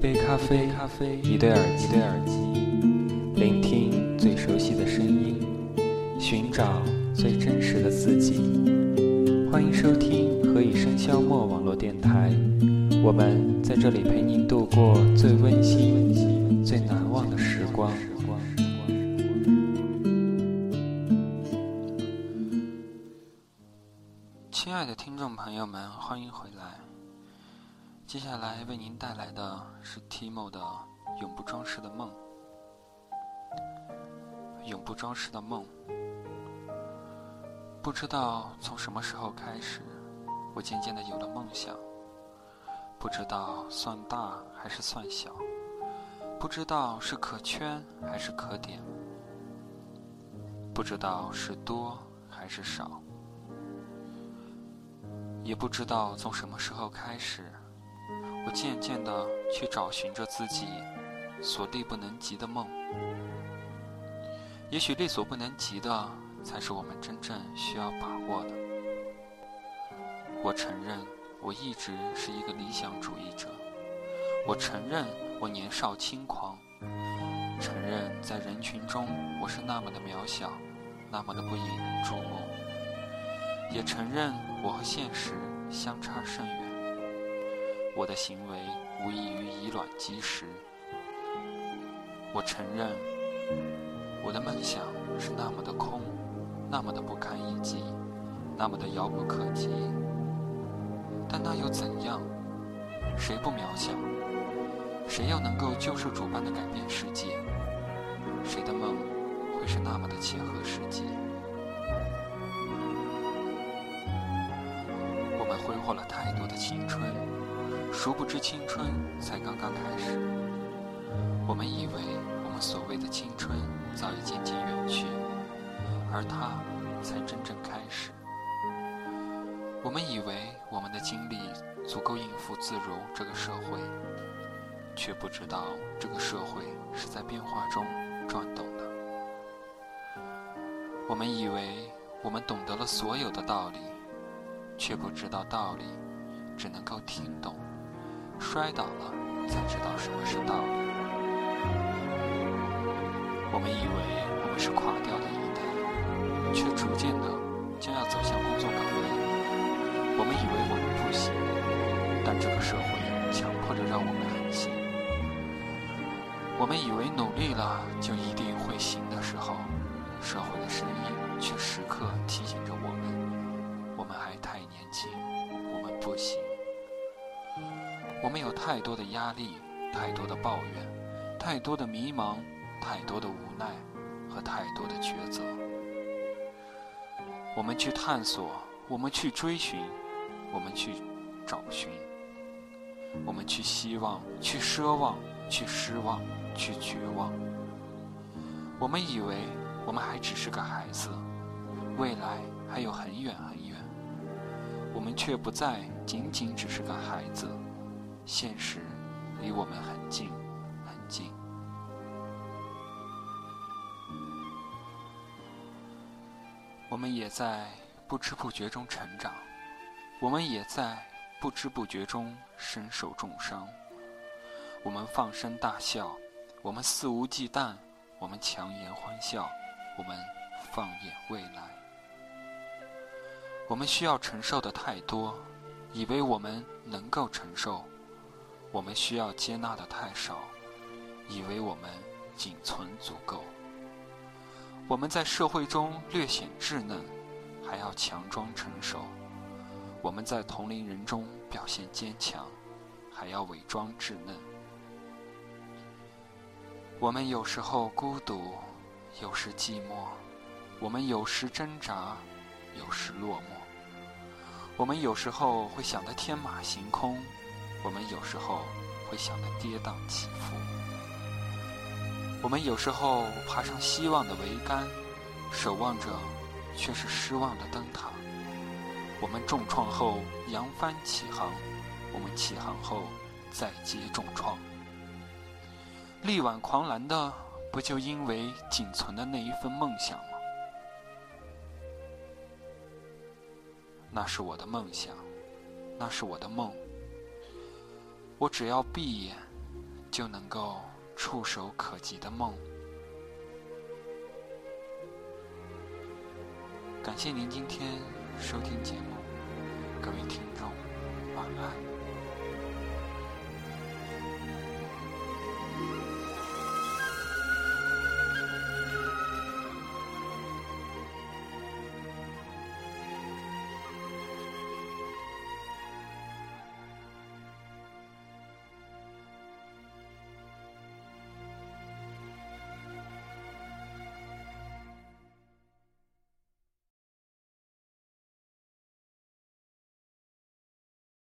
一杯咖啡，咖啡，一对耳机，一对耳机，聆听最熟悉的声音，寻找最真实的自己。欢迎收听何以笙箫默网络电台，我们在这里陪您度过最温馨、最难忘的时光。亲爱的听众朋友们，欢迎回来。接下来为您带来的是 Timo 的《永不装饰的梦》。永不装饰的梦，不知道从什么时候开始，我渐渐的有了梦想。不知道算大还是算小，不知道是可圈还是可点，不知道是多还是少，也不知道从什么时候开始。我渐渐地去找寻着自己所力不能及的梦，也许力所不能及的才是我们真正需要把握的。我承认我一直是一个理想主义者，我承认我年少轻狂，承认在人群中我是那么的渺小，那么的不引人注目，也承认我和现实相差甚远。我的行为无异于以卵击石。我承认，我的梦想是那么的空，那么的不堪一击，那么的遥不可及。但那又怎样？谁不渺小？谁又能够救世主般的改变世界？谁的梦会是那么的切合实际？我们挥霍了太多的青春。殊不知，青春才刚刚开始。我们以为我们所谓的青春早已渐渐远去，而它才真正开始。我们以为我们的精力足够应付自如这个社会，却不知道这个社会是在变化中转动的。我们以为我们懂得了所有的道理，却不知道道理只能够听懂。摔倒了，才知道什么是道理。我们以为我们是垮掉的一代，却逐渐的将要走向工作岗位。我们以为我们不行，但这个社会强迫着让我们很行。我们以为努力了就一定会行的时候，社会的声音却时刻提醒着我们：我们还太年轻，我们不行。我们有太多的压力，太多的抱怨，太多的迷茫，太多的无奈和太多的抉择。我们去探索，我们去追寻，我们去找寻，我们去希望，去奢望，去失望，去绝望。我们以为我们还只是个孩子，未来还有很远很远。我们却不再仅仅只是个孩子。现实离我们很近，很近。我们也在不知不觉中成长，我们也在不知不觉中身受重伤。我们放声大笑，我们肆无忌惮，我们强颜欢笑，我们放眼未来。我们需要承受的太多，以为我们能够承受。我们需要接纳的太少，以为我们仅存足够。我们在社会中略显稚嫩，还要强装成熟；我们在同龄人中表现坚强，还要伪装稚嫩。我们有时候孤独，有时寂寞；我们有时挣扎，有时落寞；我们有时候会想得天马行空。我们有时候会想得跌宕起伏，我们有时候爬上希望的桅杆，守望着却是失望的灯塔。我们重创后扬帆起航，我们起航后再接重创。力挽狂澜的，不就因为仅存的那一份梦想吗？那是我的梦想，那是我的梦。我只要闭眼，就能够触手可及的梦。感谢您今天收听节目，